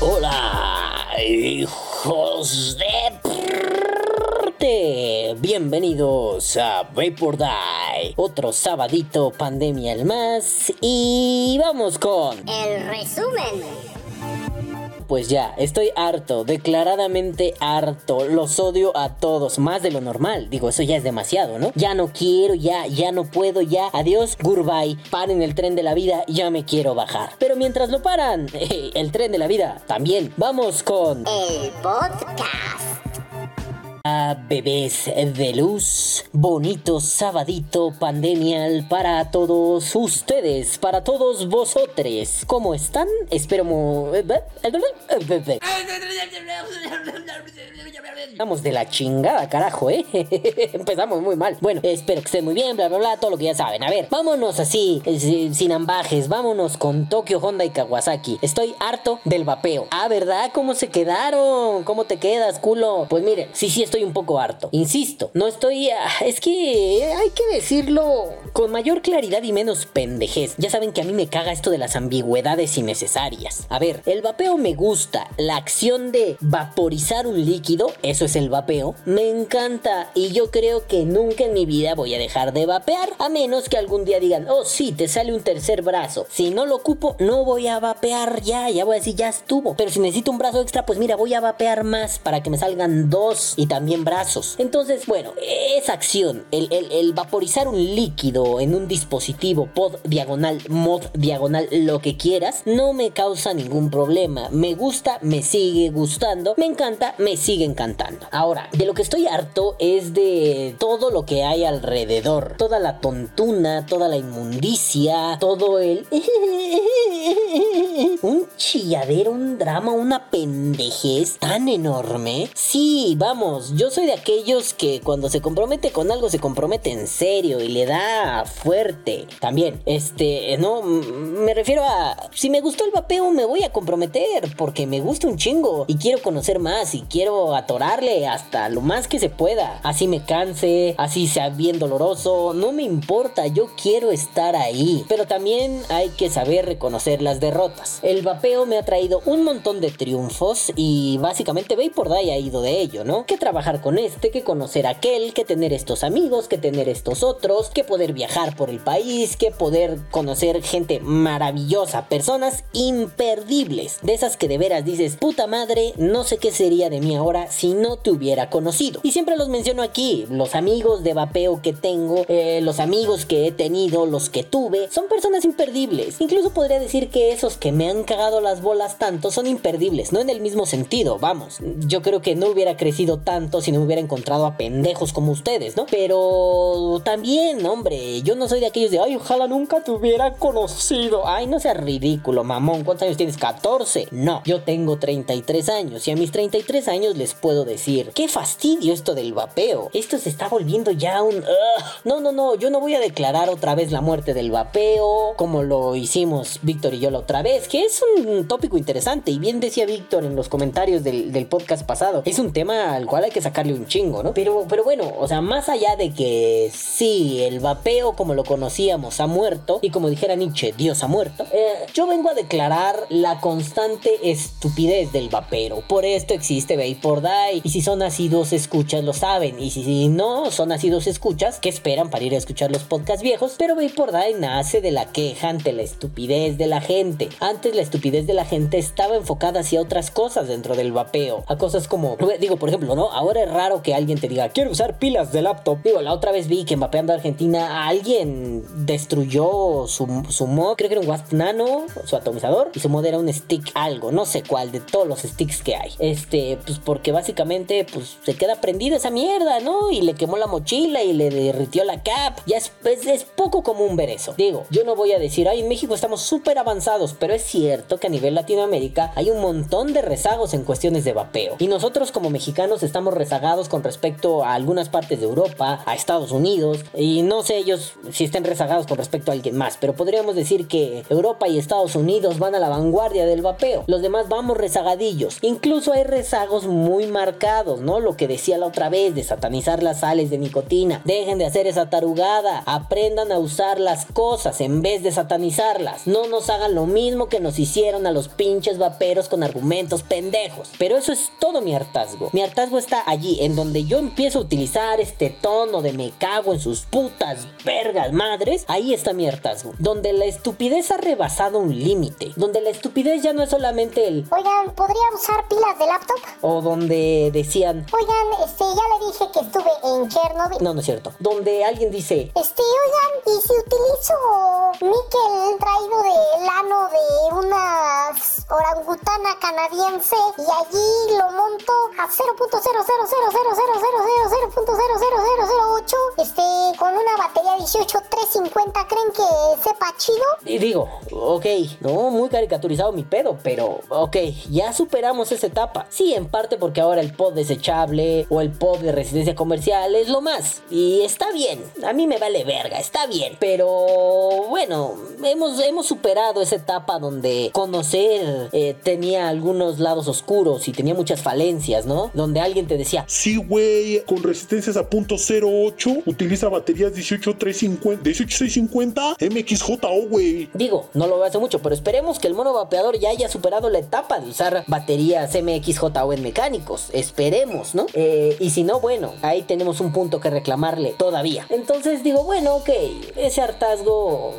Hola, hijos de. Bienvenidos a Vapor Otro sabadito pandemia el más. Y vamos con. El resumen. Pues ya, estoy harto, declaradamente harto. Los odio a todos, más de lo normal. Digo, eso ya es demasiado, ¿no? Ya no quiero, ya, ya no puedo, ya. Adiós, goodbye. Paren el tren de la vida, ya me quiero bajar. Pero mientras lo paran, el tren de la vida también. Vamos con. El podcast. Bebés de luz, bonito sabadito pandemial para todos ustedes, para todos vosotros. ¿Cómo están? Espero mo... Vamos de la chingada, carajo, ¿eh? Empezamos muy mal. Bueno, espero que estén muy bien, bla, bla, bla, todo lo que ya saben. A ver, vámonos así, eh, sin ambajes, vámonos con Tokio, Honda y Kawasaki. Estoy harto del vapeo. Ah, ¿verdad? ¿Cómo se quedaron? ¿Cómo te quedas, culo? Pues mire, sí, sí estoy un poco harto. Insisto, no estoy... ah, Es que hay que decirlo con mayor claridad y menos pendejez. Ya saben que a mí me caga esto de las ambigüedades innecesarias. A ver, el vapeo me gusta. La acción de vaporizar un líquido, eso es el vapeo, me encanta. Y yo creo que nunca en mi vida voy a dejar de vapear. A menos que algún día digan, oh sí, te sale un tercer brazo. Si no lo ocupo, no voy a vapear ya. Ya voy a decir, ya estuvo. Pero si necesito un brazo extra, pues mira, voy a vapear más para que me salgan dos y también brazos. Entonces, bueno, esa acción, el, el- el vaporizar un líquido en un dispositivo pod diagonal, mod diagonal, lo que quieras, no me causa ningún problema. Me gusta, me sigue gustando, me encanta, me sigue encantando. Ahora, de lo que estoy harto es de todo lo que hay alrededor. Toda la tontuna, toda la inmundicia, todo el... un chilladero, un drama, una pendejez tan enorme. Sí, vamos, yo soy de aquellos que cuando se compromete con algo se compromete en serio y le da fuerte. También, este, no, me refiero a, si me gustó el vapeo me voy a comprometer porque me gusta un chingo y quiero conocer más y quiero atorarle hasta lo más que se pueda. Así me canse, así sea bien doloroso, no me importa, yo quiero estar ahí. Pero también hay que saber reconocer las derrotas. El vapeo me ha traído un montón de triunfos y básicamente Vapor Die ha ido de ello, ¿no? Que con este, que conocer aquel, que tener estos amigos, que tener estos otros, que poder viajar por el país, que poder conocer gente maravillosa, personas imperdibles, de esas que de veras dices, puta madre, no sé qué sería de mí ahora si no te hubiera conocido. Y siempre los menciono aquí, los amigos de vapeo que tengo, eh, los amigos que he tenido, los que tuve, son personas imperdibles. Incluso podría decir que esos que me han cagado las bolas tanto son imperdibles, no en el mismo sentido, vamos. Yo creo que no hubiera crecido tanto si no hubiera encontrado a pendejos como ustedes, ¿no? Pero también, hombre, yo no soy de aquellos de, ay, ojalá nunca te hubiera conocido. Ay, no seas ridículo, mamón. ¿Cuántos años tienes? 14. No, yo tengo 33 años y a mis 33 años les puedo decir, qué fastidio esto del vapeo. Esto se está volviendo ya un... No, no, no, yo no voy a declarar otra vez la muerte del vapeo como lo hicimos Víctor y yo la otra vez, que es un tópico interesante y bien decía Víctor en los comentarios del, del podcast pasado, es un tema al cual hay que sacarle un chingo, ¿no? Pero, pero bueno, o sea, más allá de que sí, el vapeo como lo conocíamos ha muerto y como dijera Nietzsche, Dios ha muerto, eh, yo vengo a declarar la constante estupidez del vapero. Por esto existe Vapor Die y si son nacidos escuchas lo saben y si, no son nacidos escuchas, que esperan para ir a escuchar los podcasts viejos? Pero Vapor Die nace de la queja ante la estupidez de la gente. Antes la estupidez de la gente estaba enfocada hacia otras cosas dentro del vapeo, a cosas como, digo, por ejemplo, ¿no? Es raro que alguien te diga, quiero usar pilas de laptop. Digo, la otra vez vi que en Vapeando Argentina alguien destruyó su, su mod, creo que era un Wasp Nano, su atomizador, y su mod era un stick algo, no sé cuál, de todos los sticks que hay. Este, pues porque básicamente, pues se queda prendida esa mierda, ¿no? Y le quemó la mochila y le derritió la cap. Ya es, es, es poco común ver eso. Digo, yo no voy a decir, ay, en México estamos súper avanzados, pero es cierto que a nivel Latinoamérica hay un montón de rezagos en cuestiones de vapeo. Y nosotros como mexicanos estamos rezagados con respecto a algunas partes de Europa, a Estados Unidos, y no sé ellos si estén rezagados con respecto a alguien más, pero podríamos decir que Europa y Estados Unidos van a la vanguardia del vapeo. Los demás vamos rezagadillos. Incluso hay rezagos muy marcados, ¿no? Lo que decía la otra vez de satanizar las sales de nicotina. Dejen de hacer esa tarugada. Aprendan a usar las cosas en vez de satanizarlas. No nos hagan lo mismo que nos hicieron a los pinches vaperos con argumentos pendejos. Pero eso es todo mi hartazgo. Mi hartazgo está allí, en donde yo empiezo a utilizar este tono de me cago en sus putas vergas madres. Ahí está mi hartazgo. Donde la estupidez ha rebasado un límite. Donde la estupidez ya no es solamente el Oigan, ¿podría usar pilas de laptop? o donde decían Oigan, este, ya le dije que estuve en Chernobyl. no, no es cierto. Donde alguien dice Este, oigan, ¿y si utilizo níquel traído del ano de una orangutana canadiense y allí lo monto a 0.000000000.00008 este, con una batería 18350, ¿creen que sepa chido? Y digo, ok, no, muy caricaturizado mi pedo, pero ok, ya superamos esa etapa. Sí, en parte porque ahora el pod desechable o el pod de residencia comercial es lo más. Y está bien, a mí me vale verga, está bien. Pero bueno, hemos, hemos superado esa etapa donde conocer eh, tenía algunos lados oscuros y tenía muchas falencias, ¿no? Donde alguien te decía, Sí, güey, con resistencias a punto .08, utiliza baterías 18350, 18650 MXJO, güey. Digo, no lo veo hace mucho, pero esperemos que el mono vapeador ya haya superado la etapa de usar baterías MXJO en mecánicos. Esperemos, ¿no? Eh, y si no, bueno, ahí tenemos un punto que reclamarle todavía. Entonces digo, bueno, ok, ese hartazgo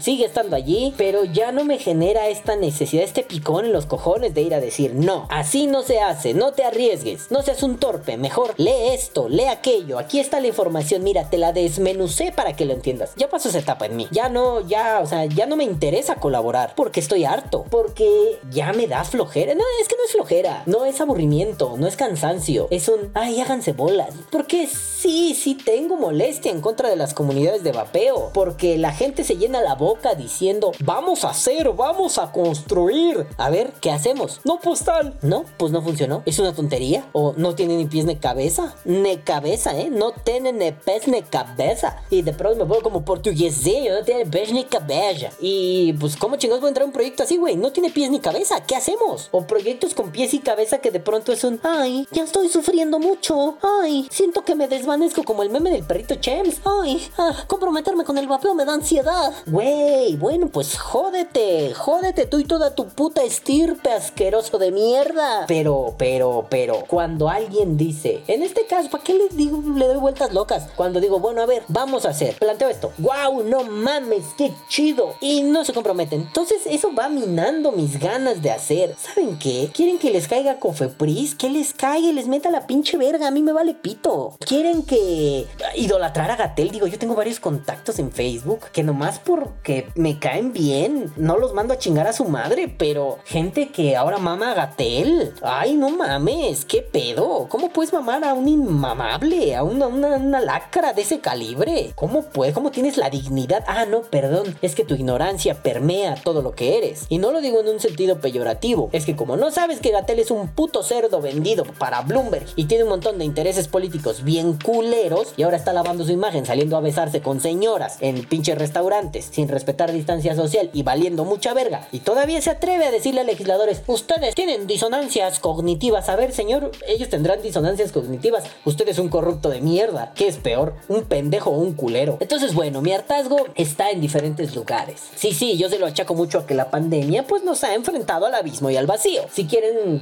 sigue estando allí, pero ya no me genera esta necesidad, este picón en los cojones de ir a decir, no, así no se hace, no te arriesgues, no seas un mejor lee esto, lee aquello, aquí está la información, mira, te la desmenucé para que lo entiendas. Ya pasó esa etapa en mí, ya no, ya, o sea, ya no me interesa colaborar, porque estoy harto, porque ya me da flojera, no, es que no es flojera, no es aburrimiento, no es cansancio, es un, ay, háganse bolas, porque sí, sí tengo molestia en contra de las comunidades de vapeo, porque la gente se llena la boca diciendo, vamos a hacer, vamos a construir. A ver, ¿qué hacemos? No, pues tal. No, pues no funcionó. ¿Es una tontería? ¿O no tiene ni pies ni cabeza? Ni cabeza, ¿eh? No tiene ni pies ni cabeza. Y de pronto me vuelvo como portuguesinho, no tiene pies ni cabeza. Y pues, ¿cómo chingados voy a entrar a un proyecto así, güey? No tiene pies ni cabeza. ¿Qué hacemos? O proyectos con pies y cabeza que de pronto es un, ay, ya estoy sufriendo mucho. Ay, siento que me desvanezco como el meme del perrito Chems. Ay, ah, comprometerme con el vapeo me da ansiedad. Güey, bueno, pues jódete, jódete tú y toda tu puta estirpe asqueroso de mierda. Pero, pero, pero, cuando alguien dice, en este caso, ¿para qué le digo, le doy vueltas locas? Cuando digo, bueno, a ver, vamos a hacer, planteo esto. ¡Wow! No mames, qué chido. Y no se comprometen. Entonces, eso va minando mis ganas de hacer. ¿Saben qué? ¿Quieren que les caiga Cofepris? Que les caiga les meta la pinche verga. A mí me vale pito. ¿Quieren que idolatrar a Gatel? Digo, yo tengo varios contactos en Facebook que nomás porque me caen bien, no los mando a chingar a su madre, pero gente que ahora mama a Gatel. Ay, no mames, qué pedo. ¿Cómo puedes mamar a un inmamable, a una, una, una lacra de ese calibre? ¿Cómo puedes? ¿Cómo tienes la dignidad? Ah, no, perdón, es que tu ignorancia permea todo lo que eres. Y no lo digo en un sentido peyorativo, es que como no sabes que Gatel es un puto cerdo vendido para Bloomberg y tiene un montón de intereses políticos bien culeros y ahora está lavando su imagen saliendo a besarse con señoras en pinches restaurantes sin respetar distancia social y valiendo mucha verga. Y todavía se atreve a decirle a legisladores, ustedes tienen disonancias cognitivas. A ver, señor, ellos tendrán disonancias cognitivas. Usted es un corrupto de mierda. ¿Qué es peor? ¿Un pendejo o un culero? Entonces, bueno, mi hartazgo está en diferentes lugares. Sí, sí, yo se lo achaco mucho a que la pandemia pues nos ha enfrentado al abismo y al vacío. Si quieren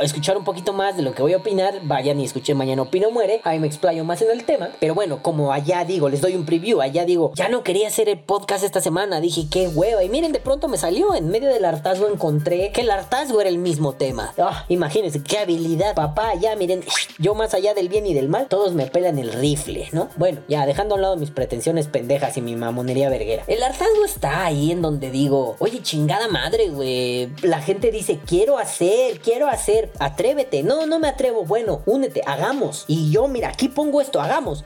escuchar un poquito más de lo que voy a opinar, vayan y escuchen Mañana Opino Muere. Ahí me explayo más en el tema. Pero bueno, como allá digo, les doy un preview. Allá digo, ya no quería hacer el podcast esta semana. Dije, qué hueva. Y miren, de pronto me salió. En medio del hartazgo encontré que el hartazgo era el mismo tema. Ah, imagínense, qué habilidad. Papá, ya miren, yo más allá del bien y del mal, todos me pelan el rifle, ¿no? Bueno, ya dejando a un lado mis pretensiones pendejas y mi mamonería verguera. El hartazgo está ahí en donde digo, oye, chingada madre, güey. La gente dice, quiero hacer, quiero hacer. Atrévete. No, no me atrevo. Bueno, únete, hagamos. Y yo, mira, aquí pongo esto, hagamos.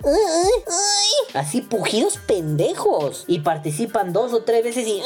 Así pujidos pendejos. Y participan dos o tres veces y.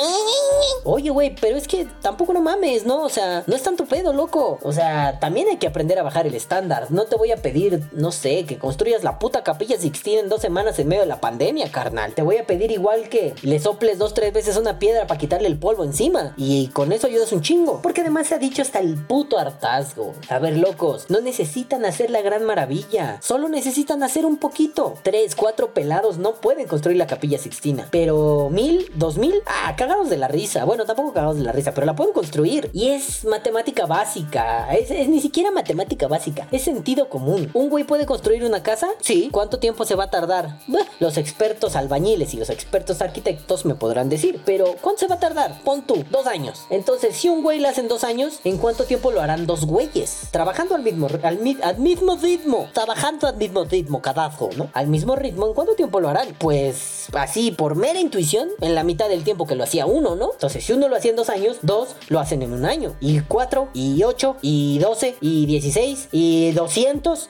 Oye, güey, pero es que tampoco no mames. mames, ¿no? O sea, no es tanto pedo, loco. O sea, también hay que aprender a bajar el estándar. No te voy a pedir, no sé, que construyas la puta capilla Sixtina en dos semanas en medio de la pandemia, carnal. Te voy a pedir igual que le soples dos, tres veces una piedra para quitarle el polvo encima. Y con eso ayudas un chingo. Porque además se ha dicho hasta el puto hartazgo. A ver, locos, no necesitan hacer la gran maravilla. Solo necesitan hacer un poquito. Tres, cuatro pelados no pueden construir la capilla Sixtina. Pero mil, dos mil, ah, cagados de la risa. Bueno, tampoco cagados de la risa, pero la pueden construir. Y es matemática básica. Es, es ni siquiera matemática básica. Es sentido común. ¿Un güey puede construir una casa? Sí. ¿Cuánto tiempo se va a tardar? Los expertos albañiles y los expertos arquitectos me podrán decir. Pero, ¿cuánto se va a tardar? Pon tú, dos años. Entonces, si un güey lo hace en dos años, ¿en cuánto tiempo lo harán dos güeyes? Trabajando al mismo, al, al mismo ritmo. Trabajando al mismo ritmo, cadazo, ¿no? Al mismo ritmo, ¿en cuánto tiempo lo harán? Pues, así, por mera intuición, en la mitad del tiempo que lo hacía uno, ¿no? Entonces, si uno lo hacía en dos años, dos lo hacen en un año. Y cuatro, y ocho, y doce, y dieciséis, y doscientos.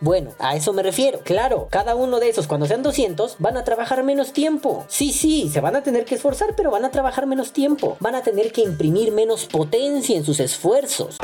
Bueno, a eso me refiero. Claro, cada uno de esos, cuando sean 200, van a trabajar menos tiempo. Sí, sí, se van a tener que esforzar, pero van a trabajar menos tiempo. Van a tener que imprimir menos potencia en sus esfuerzos.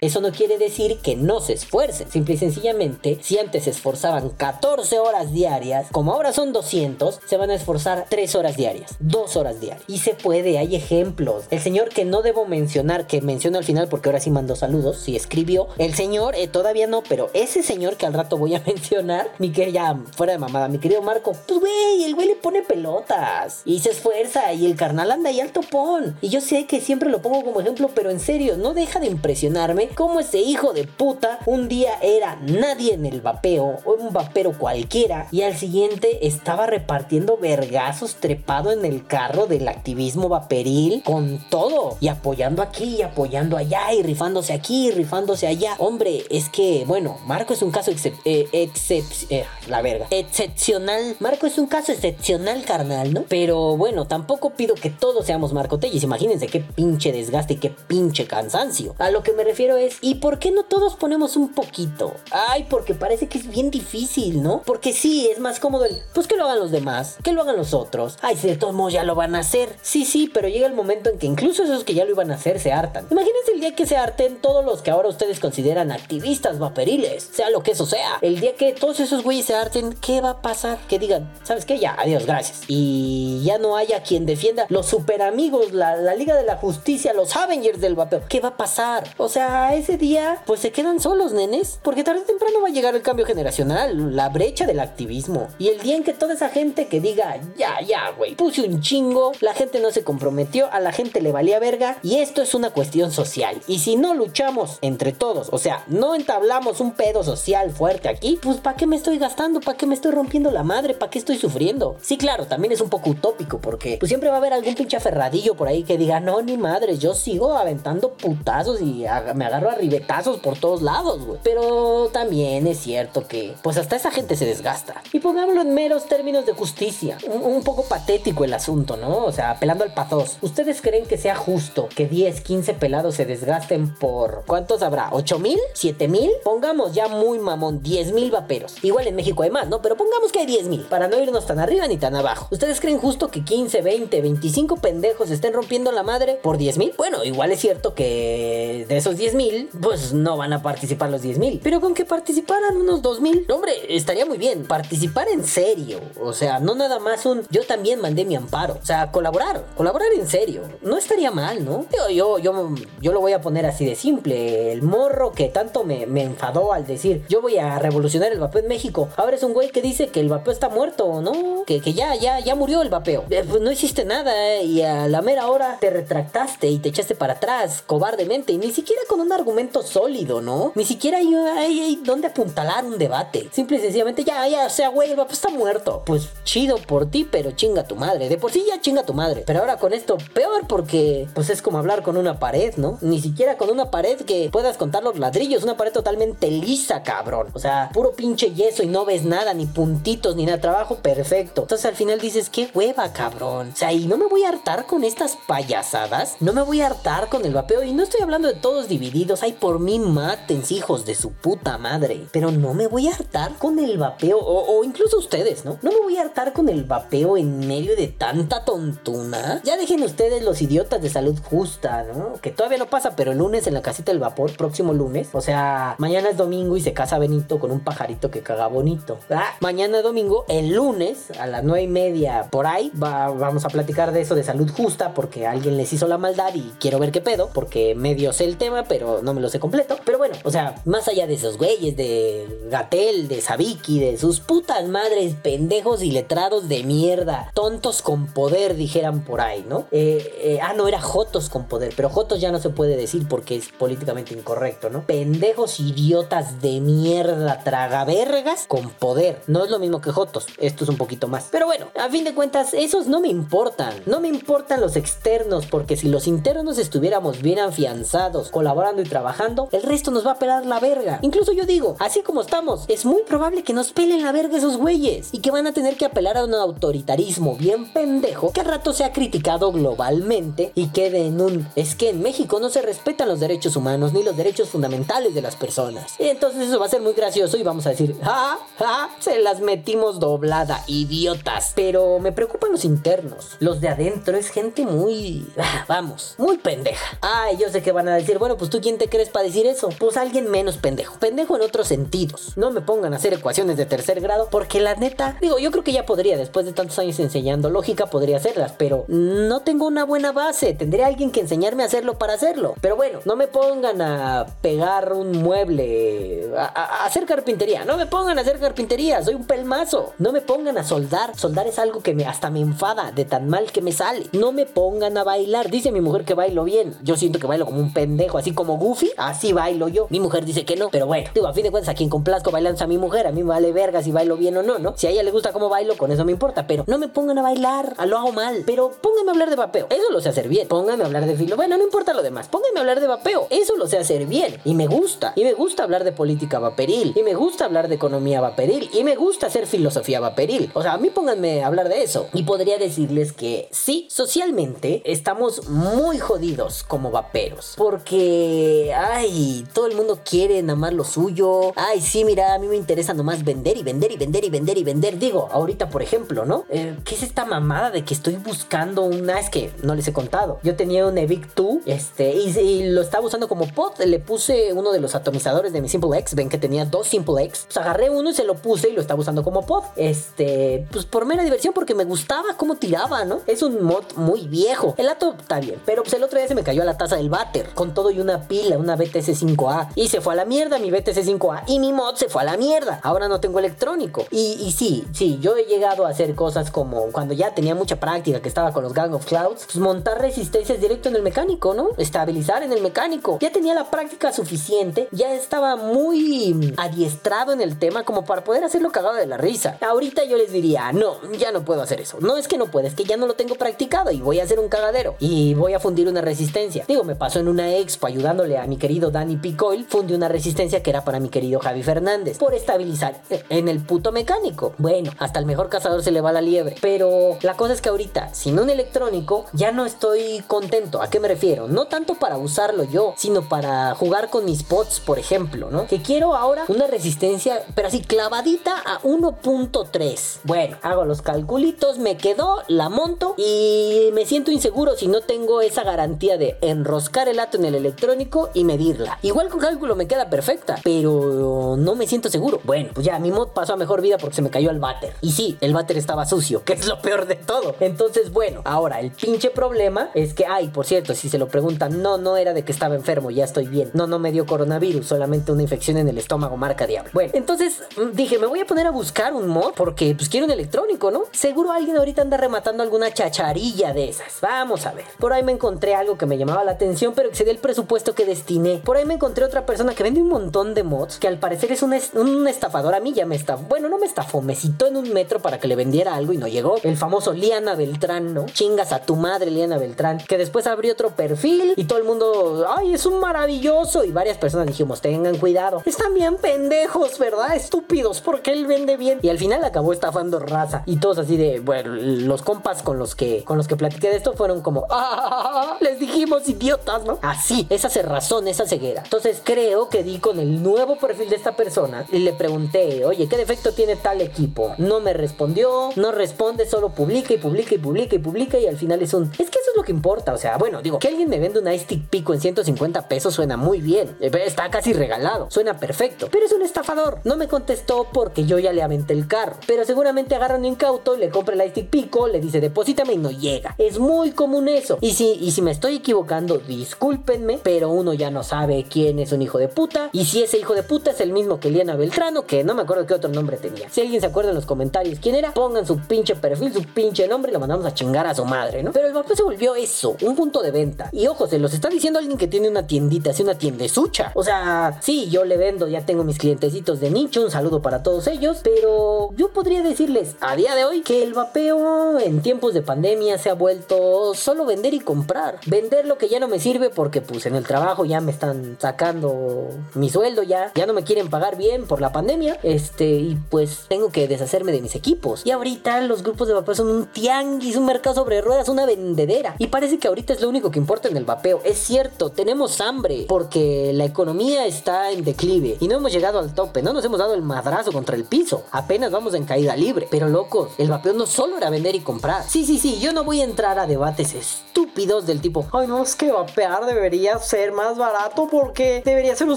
Eso no quiere decir que no se esfuercen. Simple y sencillamente, si antes se esforzaban 14 horas diarias, como ahora son 200, se van a esforzar 3 horas diarias, 2 horas diarias. Y se puede, hay ejemplos. El señor que no debo mencionar, que menciono al final porque ahora sí mandó saludos, sí escribió. El señor, eh, todavía no, pero ese señor que al rato voy a mencionar, mi que ya fuera de mamada, mi querido Marco, pues güey, el güey le pone pelotas y se esfuerza y el carnal anda ahí al topón. Y yo sé que siempre lo pongo como ejemplo, pero en serio, no deja de impresionarme cómo ese hijo de puta un día era nadie en el vapeo, o un vapero cualquiera, y al siguiente estaba repartiendo vergazos trepado en el carro del activismo vaperil con todo, y apoyando aquí, y apoyando allá, y rifándose aquí, y rifándose allá. Hombre, es que, bueno, Marco es un caso excep- eh, eh, la verga, excepcional. Marco es un caso excepcional, carnal, ¿no? Pero bueno, tampoco pido que todos seamos Marco Telles. Imagínense qué pinche desgaste y qué pinche cansancio. A lo que me refiero ¿y por qué no todos ponemos un poquito? Ay, porque parece que es bien difícil, ¿no? Porque sí, es más cómodo el, pues que lo hagan los demás, que lo hagan los otros. Ay, si de todos modos ya lo van a hacer. Sí, sí, pero llega el momento en que incluso esos que ya lo iban a hacer se hartan. Imagínense el día que se harten todos los que ahora ustedes consideran activistas vaporiles, sea lo que eso sea. El día que todos esos güeyes se harten, ¿qué va a pasar? Que digan, ¿sabes qué? Ya, adiós, gracias. Y ya no haya quien defienda los super amigos, la, la Liga de la Justicia, los Avengers del vapeo. ¿Qué va a pasar? O sea, ese día, pues se quedan solos, nenes. Porque tarde o temprano va a llegar el cambio generacional, la brecha del activismo. Y el día en que toda esa gente que diga, ya, ya, güey, puse un chingo, la gente no se comprometió, a la gente le valía verga. Y esto es una cuestión social. Y si no luchamos entre todos, o sea, no entablamos un pedo social fuerte aquí, pues ¿para qué me estoy gastando? ¿Para qué me estoy rompiendo la madre? ¿Para qué estoy sufriendo? Sí, claro, también es un poco utópico porque pues siempre va a haber algún pinche aferradillo por ahí que diga, no, ni madre, yo sigo aventando putazos y me agarro a ribetazos por todos lados, güey. Pero también es cierto que pues hasta esa gente se desgasta. Y pongámoslo en meros términos de justicia. Un, poco patético el asunto, ¿no? O sea, apelando al pathos. ¿Ustedes creen que sea justo que 10, 15 pelados se desgasten por... ¿Cuántos habrá? ¿8 mil? ¿7 mil? Pongamos ya muy mamón, 10 mil vaperos. Igual en México hay más, ¿no? Pero pongamos que hay 10 mil, para no irnos tan arriba ni tan abajo. ¿Ustedes creen justo que 15, 20, 25 pendejos estén rompiendo la madre por 10 mil? Bueno, igual es cierto que de esos 10 mil, pues no van a participar los 10 mil. Pero con que participaran unos 2 mil, hombre, estaría muy bien. Participar en serio. O sea, no nada más un yo también mandé mi amparo. O sea, colaborar, colaborar en serio. No estaría mal, ¿no? Yo, yo, yo, lo voy a poner así de simple. El morro que tanto me, me enfadó al decir yo voy a revolucionar el vapeo en México. Ahora es un güey que dice que el vapeo está muerto, ¿no? Que, que ya, ya, ya murió el vapeo. Eh, pues no hiciste nada eh, y a la mera hora te retractaste y te echaste para atrás cobardemente. Y ni siquiera con un argumento sólido, ¿no? Ni siquiera hay, hay, donde apuntalar un debate. Simple y sencillamente, ya, ya, o sea, güey, el vapeo está muerto. Pues chido por ti, pero chinga tu madre. De por sí ya chinga tu madre. Pero ahora con esto, peor porque pues es como hablar con una pared, ¿no? Ni siquiera con una pared que puedas contar los ladrillos. Una pared totalmente lisa, cabrón. O sea, puro pinche yeso y no ves nada, ni puntitos, ni nada. Trabajo perfecto. Entonces al final dices, qué hueva, cabrón. O sea, y no me voy a hartar con estas payasadas. No me voy a hartar con el vapeo. Y no estoy hablando de todos divididos Ay, por mí mátense, hijos de su puta madre. Pero no me voy a hartar con el vapeo, o, incluso ustedes, ¿no? No me voy a hartar con el vapeo en medio de tanta tontuna. Ya dejen ustedes los idiotas de salud justa, ¿no? Que todavía no pasa, pero el lunes en la casita del vapor, próximo lunes. O sea, mañana es domingo y se casa Benito con un pajarito que caga bonito. Ah, mañana domingo, el lunes a las nueve y media por ahí, va- vamos a platicar de eso de salud justa porque alguien les hizo la maldad y quiero ver qué pedo, porque medio sé el tema, pero no me lo sé completo. Pero bueno, o sea, más allá de esos güeyes de Gatel, de Sabiki, de sus putas madres, pendejos y letrados de mierda, tontos con poder, dijeran por ahí, ¿no? Eh, eh, ah, no, era Jotos con poder, pero Jotos ya no se puede decir porque es políticamente incorrecto, ¿no? Pendejos idiotas de mierda, tragavergas con poder. No es lo mismo que Jotos, esto es un poquito más. Pero bueno, a fin de cuentas, esos no me importan. No me importan los externos, porque si los internos estuviéramos bien afianzados, colaborando y trabajando, el resto nos va a pelar la verga. Incluso yo digo, así como estamos, es muy probable que nos pelen la verga esos güeyes y que van a tener que apelar a un autoritarismo bien pendejo que al rato sea criticado globalmente y quede en un es que en México no se respetan los derechos humanos ni los derechos fundamentales de las personas. Y entonces eso va a ser muy gracioso y vamos a decir, ja, ja, se las metimos doblada, idiotas. Pero me preocupan los internos. Los de adentro es gente muy, ah, vamos, muy pendeja. Ay, yo sé que van a decir, bueno, pues tú quién te crees para decir eso? Pues alguien menos pendejo. Pendejo en otros sentidos. No me pongan a hacer ecuaciones de tercer grado porque la neta, digo, yo creo que ya podría, después de tantos años enseñando lógica, podría hacerlas, pero no tengo una buena base. Tendría alguien que enseñarme a hacerlo para hacerlo. Pero bueno, no me pongan a pegar un mueble, a, a- hacer carpintería. No me pongan a hacer carpintería, soy un pelmazo. No me pongan a soldar. Soldar es algo que me, hasta me enfada de tan mal que me sale. No me pongan a bailar. Dice mi mujer que bailo bien. Yo siento que bailo como un pendejo, así como Goofy. Así bailo yo. Mi mujer dice que no, pero bueno. Digo, a fin de cuentas, a quien complazco bailando a mi mujer. A mí me vale verga si bailo bien o no, ¿no? Si a ella le gusta cómo bailo, con eso me importa. Pero no me pongan a bailar. a Lo hago mal. Pero pónganme a hablar de vapeo. Eso lo sé hacer bien. Pónganme a hablar de filo. Bueno, no importa lo demás. Pónganme a hablar de vapeo. Eso lo sé hacer bien. Y me gusta. Y me gusta hablar de política vaporil. Y me gusta hablar de economía vaporil. Y me gusta hacer filosofía vaporil. O sea, a mí pónganme a hablar de eso. Y podría decirles que sí, socialmente estamos muy jodidos como vaperos. Porque, ay, todo el mundo quiere nada más lo suyo. Ay, sí, mira, a mí me interesa nomás vender y vender y vender y vender y vender. Digo, ahorita, por ejemplo, ¿no? Eh, ¿Qué es esta mamada de que estoy buscando una? Es que no les he contado. Yo tenía un Evic 2, este, y, lo estaba usando como pod. Le puse uno de los atomizadores de mi Simple X. Ven que tenía dos Simple X. Pues agarré uno y se lo puse y lo estaba usando como pod. Este, pues por mera diversión, porque me gustaba cómo tiraba, ¿no? Es un mod muy viejo. El ato está bien, pero pues el otro día se me cayó a la taza del váter con todo y una pila, una BTC 5A. Y se fue a la mierda mi BTC 5A. Y mi mod se fue a la mierda. Ahora no tengo electrónico. Y, y sí, sí, yo he llegado a hacer cosas como cuando ya tenía mucha práctica, que estaba con los Gang of Clouds, pues montar resistencias directo en el mecánico, ¿no? Estabilizar en el mecánico. Ya tenía la práctica suficiente, ya estaba muy adiestrado en el tema como para poder hacerlo cagado de la risa. Ahorita yo les diría, no, ya no puedo hacer eso. No es que no pueda, es que ya no lo tengo practicado y voy a hacer un cagadero. Y voy a fundir una resistencia. Digo, me pasó en una expo a mi querido Danny Picoil, fundí una resistencia que era para mi querido Javi Fernández, por estabilizar en el puto mecánico. Bueno, hasta el mejor cazador se le va la liebre. Pero la cosa es que ahorita, sin un electrónico, ya no estoy contento. ¿A qué me refiero? No tanto para usarlo yo, sino para jugar con mis pots, por ejemplo, ¿no? Que quiero ahora una resistencia, pero así clavadita a 1.3. Bueno, hago los calculitos, me quedó, la monto y me siento inseguro si no tengo esa garantía de enroscar el ato en el electrónico y medirla. Igual con cálculo me queda perfecta, pero no me siento seguro. Bueno, pues ya mi mod pasó a mejor vida porque se me cayó el váter. Y sí, el váter estaba sucio, que es lo peor de todo. Entonces, bueno, ahora el pinche problema es que, ay, por cierto, si se lo preguntan, no, no era de que estaba enfermo, ya estoy bien. No, no me dio coronavirus, solamente una infección en el estómago, marca diablo. Bueno, entonces mm, dije, me voy a poner a buscar un mod porque pues quiero un electrónico, ¿no? Seguro alguien ahorita anda rematando alguna chacharilla de esas. Vamos a ver. Por ahí me encontré algo que me llamaba la atención, pero excedía el presupuesto que destiné. Por ahí me encontré otra persona que vende un montón de mods, que al parecer es un, es- un estafador. A mí ya me estafó. Bueno, no me estafó, me citó en un metro para que le vendiera algo y no llegó. El famoso Liana Beltrán, ¿no? Chingas a tu madre, Liana Beltrán. Que después abrió otro perfil y todo el mundo, ay, es un maravilloso. Y varias personas dijimos, tengan cuidado. Están bien pendejos, ¿verdad? Estúpidos, porque él vende bien. Y al final acabó estafando raza. Y todos así de, bueno, los compas con los que, con los que platiqué de esto fueron como, ah, les dijimos idiotas, ¿no? Así, esas razón esa ceguera. Entonces creo que di con el nuevo perfil de esta persona y le pregunté, oye, ¿qué defecto tiene tal equipo? No me respondió, no responde, solo publica y publica y publica y publica y al final es un... Es que eso es lo que importa, o sea, bueno, digo, que alguien me vende un iStick Pico en 150 pesos suena muy bien, Eh, está casi regalado, suena perfecto, pero es un estafador. No me contestó porque yo ya le aventé el carro, pero seguramente agarran un incauto, le compra el iStick Pico, le dice deposítame y no llega. Es muy común eso. Y si, y si me estoy equivocando, discúlpenme, pero uno ya no sabe quién es un hijo de puta. Y si ese hijo de puta es el mismo que Liana Beltrano, que no me acuerdo qué otro nombre tenía. Si alguien se acuerda en los comentarios quién era, pongan su pinche perfil, su pinche nombre y lo mandamos a chingar a su madre, ¿no? Pero el vapeo se volvió eso, un punto de venta. Y ojo, se los está diciendo alguien que tiene una tiendita, así una tiendesucha. O sea, sí, yo le vendo, ya tengo mis clientecitos de nicho, un saludo para todos ellos, pero yo podría decirles a día de hoy que el vapeo en tiempos de pandemia se ha vuelto solo vender y comprar. Vender lo que ya no me sirve porque pues en el trabajo ya me están sacando mi sueldo ya, ya no me quieren pagar bien por la pandemia, este, y pues tengo que deshacerme de mis equipos. Y ahorita los grupos de vapeo son un tianguis, un mercado sobre ruedas, una vendedera. Y parece que ahorita es lo único que importa en el vapeo. Es cierto, tenemos hambre porque la economía está en declive y no hemos llegado al tope, no nos hemos dado el madrazo contra el piso. Apenas vamos en caída libre. Pero locos, el vapeo no solo era vender y comprar. Sí, sí, sí, yo no voy a entrar a debates estúpidos del tipo, ay no, es que vapear debería ser más barato porque debería ser un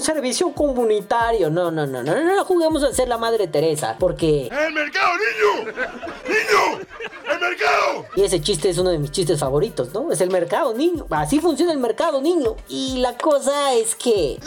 servicio comunitario. No, no, no, no, no, no juguemos a ser la madre Teresa porque... ¡El mercado, niño! ¡Niño! ¡El mercado! Y ese chiste es uno de mis chistes favoritos, ¿no? Es el mercado, niño. Así funciona el mercado, niño. Y la cosa es que...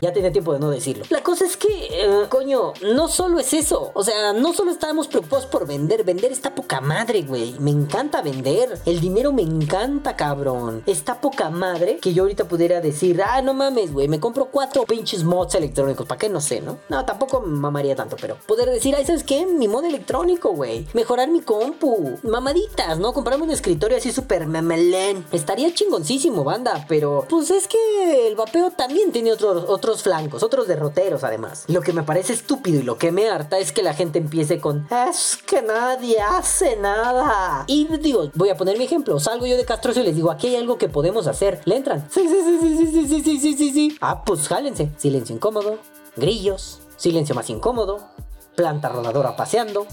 Ya tenía tiempo de no decirlo. La cosa es que, eh, coño, no solo es eso. O sea, no solo estamos preocupados por vender. Vender está poca madre, güey. Me encanta vender. El dinero me encanta, cabrón. Está poca madre que yo ahorita pudiera decir, ah, no mames, güey, me compro cuatro pinches mods electrónicos. ¿Para qué? No sé, ¿no? No, tampoco mamaría tanto, pero poder decir, ay, ¿sabes qué? Mi mod electrónico, güey. Mejorar mi compu. Mamaditas, ¿no? Comprarme un escritorio así súper memelén. Estaría chingoncísimo, banda, pero pues es que el vapeo también tiene otros, otros flancos, otros derroteros además. Lo que me parece estúpido y lo que me harta es que la gente empiece con, es que nadie hace nada. Y digo, voy a poner mi ejemplo. Salgo yo de Castrocio y les digo, aquí hay algo que podemos hacer. Le entran. Sí, sí, sí, Ah, pues jálense. Silencio incómodo. Grillos. Silencio más incómodo. Planta rodadora paseando.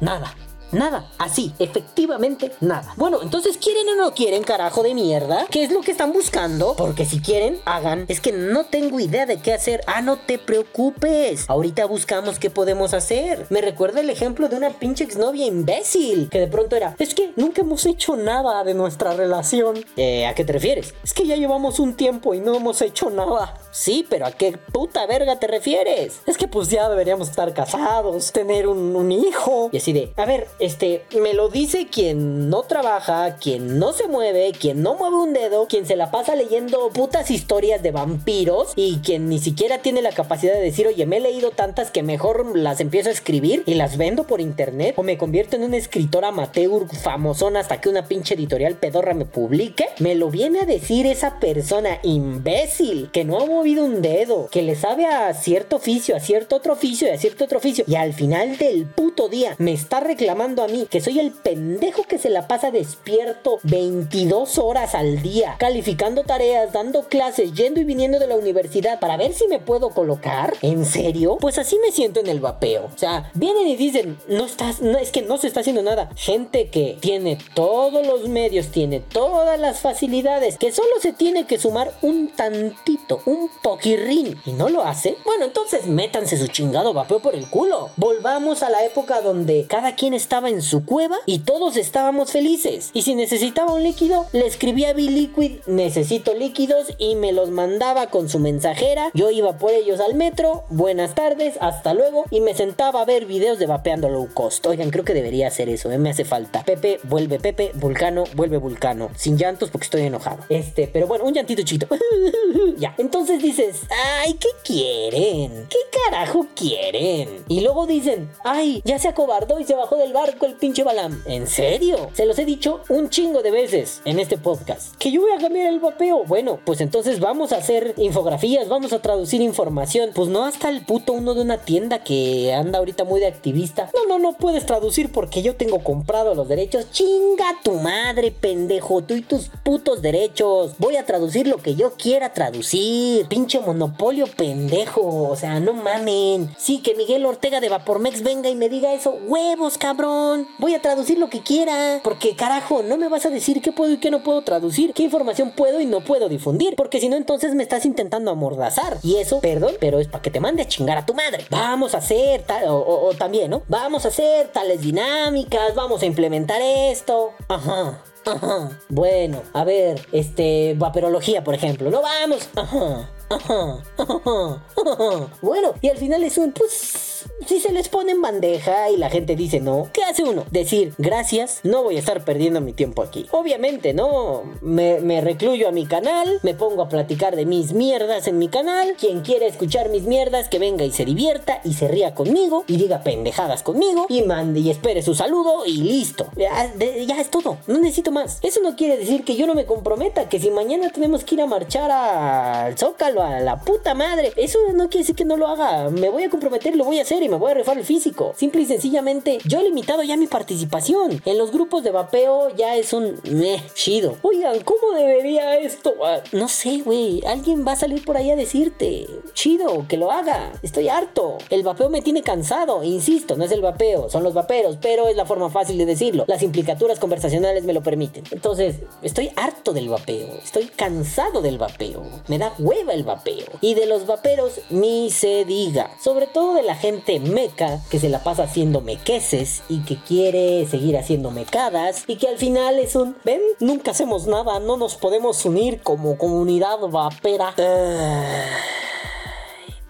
Nada. Nada, así, efectivamente, nada. Bueno, entonces, ¿quieren o no quieren, carajo de mierda? ¿Qué es lo que están buscando? Porque si quieren, hagan. Es que no tengo idea de qué hacer. Ah, no te preocupes. Ahorita buscamos qué podemos hacer. Me recuerda el ejemplo de una pinche exnovia imbécil. Que de pronto era, es que nunca hemos hecho nada de nuestra relación. Eh, ¿a qué te refieres? Es que ya llevamos un tiempo y no hemos hecho nada. Sí, pero ¿a qué puta verga te refieres? Es que pues ya deberíamos estar casados, tener un, un hijo. Y así de, a ver, este, me lo dice quien no trabaja, quien no se mueve, quien no mueve un dedo, quien se la pasa leyendo putas historias de vampiros y quien ni siquiera tiene la capacidad de decir, oye, me he leído tantas que mejor las empiezo a escribir y las vendo por internet o me convierto en un escritor amateur famosón hasta que una pinche editorial pedorra me publique. Me lo viene a decir esa persona imbécil que no ha movido un dedo, que le sabe a cierto oficio, a cierto otro oficio y a cierto otro oficio y al final del puto día me está reclamando a mí que soy el pendejo que se la pasa despierto 22 horas al día, calificando tareas, dando clases, yendo y viniendo de la universidad para ver si me puedo colocar. ¿En serio? Pues así me siento en el vapeo. O sea, vienen y dicen, no estás, no, es que no se está haciendo nada. Gente que tiene todos los medios, tiene todas las facilidades, que solo se tiene que sumar un tantito, un poquirrín, y no lo hace. Bueno, entonces métanse su chingado vapeo por el culo. Volvamos a la época donde cada quien en su cueva y todos estábamos felices. Y si necesitaba un líquido, le escribía a Liquid, necesito líquidos y me los mandaba con su mensajera. Yo iba por ellos al metro, buenas tardes, hasta luego y me sentaba a ver videos de vapeando low cost. Oigan, creo que debería hacer eso, ¿eh? me hace falta. Pepe, vuelve Pepe, Vulcano, vuelve Vulcano. Sin llantos porque estoy enojado. Este, pero bueno, un llantito chito. ya, entonces dices, ay, ¿qué quieren? ¿Qué carajo quieren? Y luego dicen, ay, ya se acobardó y se bajó del barco barco el pinche Balam. ¿En serio? Se los he dicho un chingo de veces en este podcast. Que yo voy a cambiar el vapeo. Bueno, pues entonces vamos a hacer infografías, vamos a traducir información. Pues no hasta el puto uno de una tienda que anda ahorita muy de activista. No, no, no puedes traducir porque yo tengo comprado los derechos. Chinga tu madre, pendejo. Tú y tus putos derechos. Voy a traducir lo que yo quiera traducir. Pinche monopolio pendejo. O sea, no mamen. Sí, que Miguel Ortega de Vapormex venga y me diga eso. Huevos, cabrón. Voy a traducir lo que quiera. Porque carajo, no me vas a decir qué puedo y qué no puedo traducir. ¿Qué información puedo y no puedo difundir? Porque si no, entonces me estás intentando amordazar. Y eso, perdón, pero es para que te mande a chingar a tu madre. Vamos a hacer tal, o, también, ¿no? Vamos a hacer tales dinámicas, vamos a implementar esto. Ajá. Ajá. Bueno, a ver, este, vaporología, por ejemplo. No vamos. Ajá. Ajá, ajá, ajá. Bueno, y al final es un, pues, si se les pone en bandeja y la gente dice no, ¿qué hace uno? Decir, gracias, no voy a estar perdiendo mi tiempo aquí. Obviamente, ¿no? Me, me recluyo a mi canal, me pongo a platicar de mis mierdas en mi canal. Quien quiera escuchar mis mierdas, que venga y se divierta y se ría conmigo y diga pendejadas conmigo y mande y espere su saludo y listo. Ya, ya es todo, no necesito más. Eso no quiere decir que yo no me comprometa, que si mañana tenemos que ir a marchar al Zócalo, a la puta madre, eso no quiere decir que no lo haga. Me voy a comprometer, lo voy a hacer y me voy a rifar el físico. Simple y sencillamente, yo he limitado ya mi participación. En los grupos de vapeo ya es un meh, chido. Oigan, ¿cómo debería esto? Ah, no sé, güey. Alguien va a salir por ahí a decirte. Chido, que lo haga. Estoy harto. El vapeo me tiene cansado. Insisto, no es el vapeo, son los vaperos, pero es la forma fácil de decirlo. Las implicaturas conversacionales me lo permiten. Entonces, estoy harto del vapeo. Estoy cansado del vapeo. Me da hueva el vapeo. Y de los vaperos, ni se diga. Sobre todo de la gente meca que se la pasa haciendo mequeses y que quiere seguir haciendo mecadas y que al final es un, ven, nunca hacemos nada, no nos podemos unir como comunidad vapera. Ah.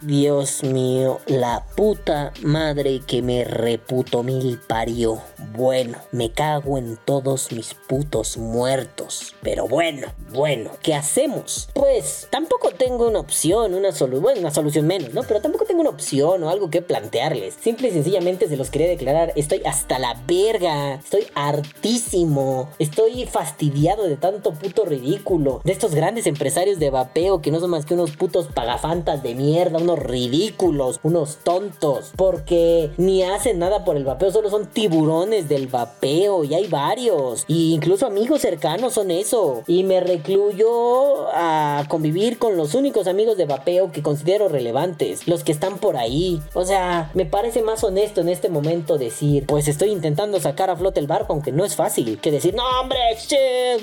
Dios mío, la puta madre que me reputo mil parió. Bueno, me cago en todos mis putos muertos. Pero bueno, bueno, ¿qué hacemos? Pues tampoco tengo una opción, una solución, bueno, una solución menos, ¿no? Pero tampoco tengo una opción o algo que plantearles. Simple y sencillamente se los quería declarar. Estoy hasta la verga. Estoy hartísimo. Estoy fastidiado de tanto puto ridículo. De estos grandes empresarios de vapeo que no son más que unos putos pagafantas de mierda, unos ridículos, unos tontos. Porque ni hacen nada por el vapeo, solo son tiburones del vapeo. Y hay varios. Y incluso amigos cercanos son eso. Y me recluyo a convivir con los únicos amigos de vapeo que considero relevantes. Los que están por ahí. O sea, me parece más honesto en este momento decir, pues estoy intentando sacar a flote el barco, aunque no es fácil. Que decir, no hombre, sí,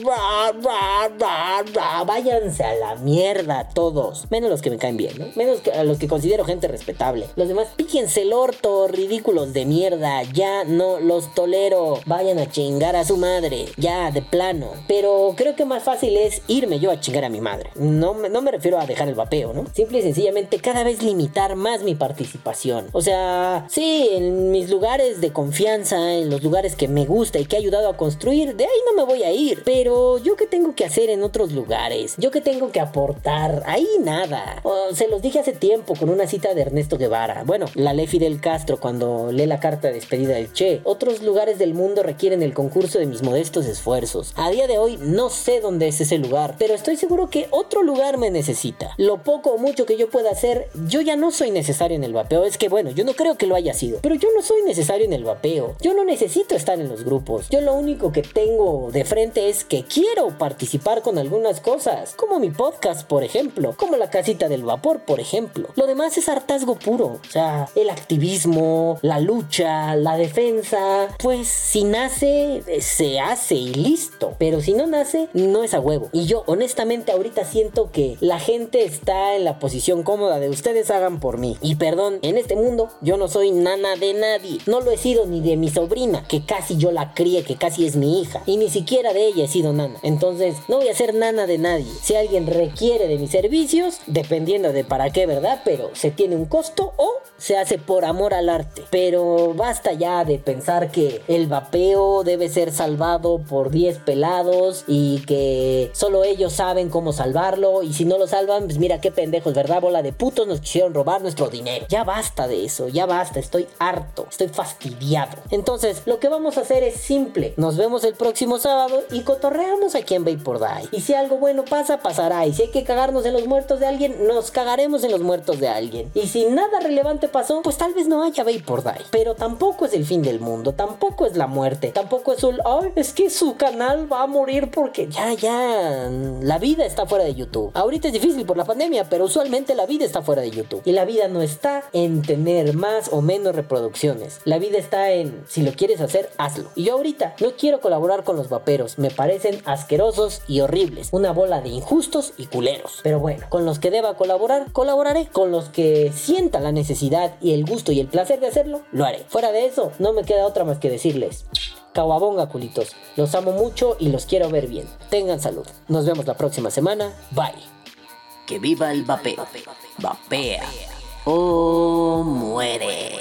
ra, ra, ra, ra". váyanse a la mierda todos. Menos los que me caen bien, ¿no? Menos que a los que considero gente respetable. Los demás, píquense el orto, ridículos de mierda. Ya no los tolero. Vayan a chingar a su madre. Ya, de plano. Pero creo que más fácil es irme yo a chingar a mi madre. No me, no me refiero a dejar el vapeo, ¿no? Simple y sencillamente cada vez limitar más mi participación. O sea, sí, en mis lugares de confianza, en los lugares que me gusta y que he ayudado a construir, de ahí no me voy a ir. Pero yo qué tengo que hacer en otros lugares? Yo qué tengo que aportar? Ahí nada. Se los dije hace tiempo con una cita de Ernesto Guevara. Bueno, la ley Fidel Castro cuando lee la carta de despedida del Che. Otros lugares del mundo requieren el concurso de mis modestos esfuerzos. A día de hoy no sé dónde es ese lugar, pero estoy seguro que otro lugar me necesita. Lo poco o mucho que yo pueda hacer, yo ya no soy necesario en el vapeo. Es que bueno, yo no creo que lo haya sido, pero yo no soy necesario en el vapeo. Yo no necesito estar en los grupos. Yo lo único que tengo de frente es que quiero participar con algunas cosas, como mi podcast, por ejemplo, como la casita del vapor, por ejemplo. Lo demás es hartazgo puro. O sea, el activismo, la lucha, la defensa, pues si nace, eh, se hace y listo. Pero si no nace, no es a huevo. Y yo honestamente ahorita siento que la gente está en la posición cómoda de ustedes hagan por mí. Y perdón, en este mundo yo no soy nana de nadie. No lo he sido ni de mi sobrina, que casi yo la crié, que casi es mi hija. Y ni siquiera de ella he sido nana. Entonces, no voy a ser nana de nadie. Si alguien requiere de mis servicios, dependiendo de para qué, ¿verdad? Pero se tiene un costo o se hace por amor al arte. Pero basta ya de pensar que el vapeo debe ser salvado por 10 pelados y que solo ellos saben cómo salvarlo y si no lo salvan, pues mira qué pendejos, ¿verdad? Bola de putos nos quisieron robar nuestro dinero. Ya basta de eso, ya basta, estoy harto, estoy fastidiado. Entonces, lo que vamos a hacer es simple. Nos vemos el próximo sábado y cotorreamos aquí en Vapor Die. Y si algo bueno pasa, pasará. Y si hay que cagarnos en los muertos de alguien, nos cagaremos en los muertos de alguien. Y si nada relevante pasó, pues tal vez no haya Vapor Die. Pero tampoco es el fin del mundo, tampoco es la muerte, tampoco es un, ay, es que su canal va a morir porque ya, ya, la vida está fuera de YouTube. Ahorita es difícil por la pandemia, pero usualmente la vida está fuera de YouTube. Y la vida no está en tener más o menos reproducciones. La vida está en, si lo quieres hacer, hazlo. Y yo ahorita no quiero colaborar con los vaperos, me parecen asquerosos y horribles. Una bola de injustos y culeros. Pero bueno, con los que deba colaborar, colaboraré. Con los que sienta la necesidad y el gusto y el placer de hacerlo, lo haré. Fuera de eso, no me queda otra más que decirles. Caguabonga, culitos. Los amo mucho y los quiero ver bien. Tengan salud. Nos vemos la próxima semana. Bye. Que viva el vapeo. Vapea. O muere.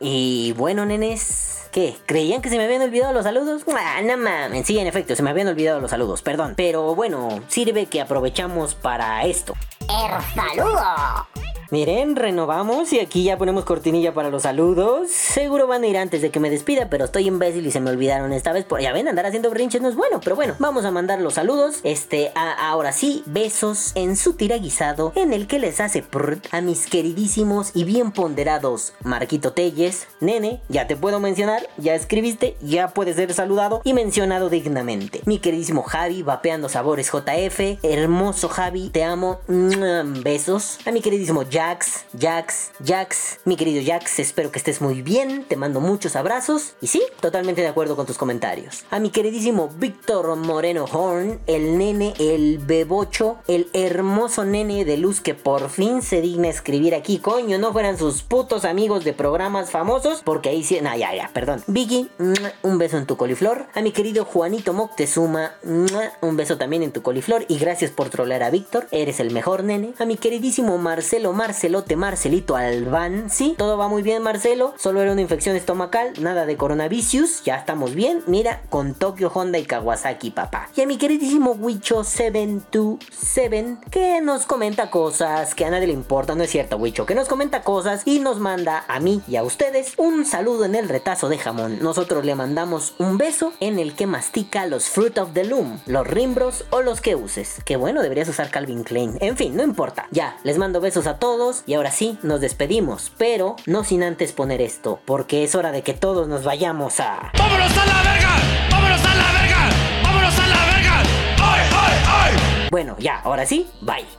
Y bueno, nenes. ¿Qué? ¿Creían que se me habían olvidado los saludos? Ah, no mames. Sí, en efecto, se me habían olvidado los saludos, perdón. Pero bueno, sirve que aprovechamos para esto. ¡El saludo! Miren, renovamos y aquí ya ponemos cortinilla para los saludos. Seguro van a ir antes de que me despida, pero estoy imbécil y se me olvidaron esta vez. Por, ya ven, andar haciendo brinches no es bueno, pero bueno, vamos a mandar los saludos. Este, a- ahora sí, besos en su tiraguisado en el que les hace prrt a mis queridísimos y bien ponderados Marquito Telles. Nene, ya te puedo mencionar, ya escribiste, ya puedes ser saludado y mencionado dignamente. Mi queridísimo Javi, vapeando sabores JF, hermoso Javi, te amo, ¡mua! besos. A mi queridísimo Jax, Jax, Jax, mi querido Jax, espero que estés muy bien, te mando muchos abrazos y sí, totalmente de acuerdo con tus comentarios. A mi queridísimo Víctor Moreno Horn, el nene, el bebocho, el hermoso nene de luz que por fin se digna escribir aquí, coño, no fueran sus putos amigos de programas famosos, porque ahí sí, no, ya, ya, perdón. Vicky, un beso en tu coliflor. A mi querido Juanito Moctezuma, un beso también en tu coliflor y gracias por trolear a Víctor, eres el mejor nene. A mi queridísimo Marcelo Marcelote Marcelito Albán, sí, todo va muy bien Marcelo, solo era una infección estomacal, nada de coronavirus, ya estamos bien, mira, con Tokio Honda y Kawasaki papá. Y a mi queridísimo Wicho 727 que nos comenta cosas que a nadie le importa, no es cierto Wicho, que nos comenta cosas y nos manda a mí y a ustedes un saludo en el retazo de jamón. Nosotros le mandamos un beso en el que mastica los Fruit of the Loom, los rimbros o los que uses. Que bueno, deberías usar Calvin Klein. En fin, no importa. Ya, les mando besos a todos y ahora sí, nos despedimos. Pero no sin antes poner esto, porque es hora de que todos nos vayamos a... ¡Vámonos a la verga! ¡Vámonos a la verga! ¡Vámonos a la verga! ¡Ay, ay, ay! Bueno, ya, ahora sí, bye.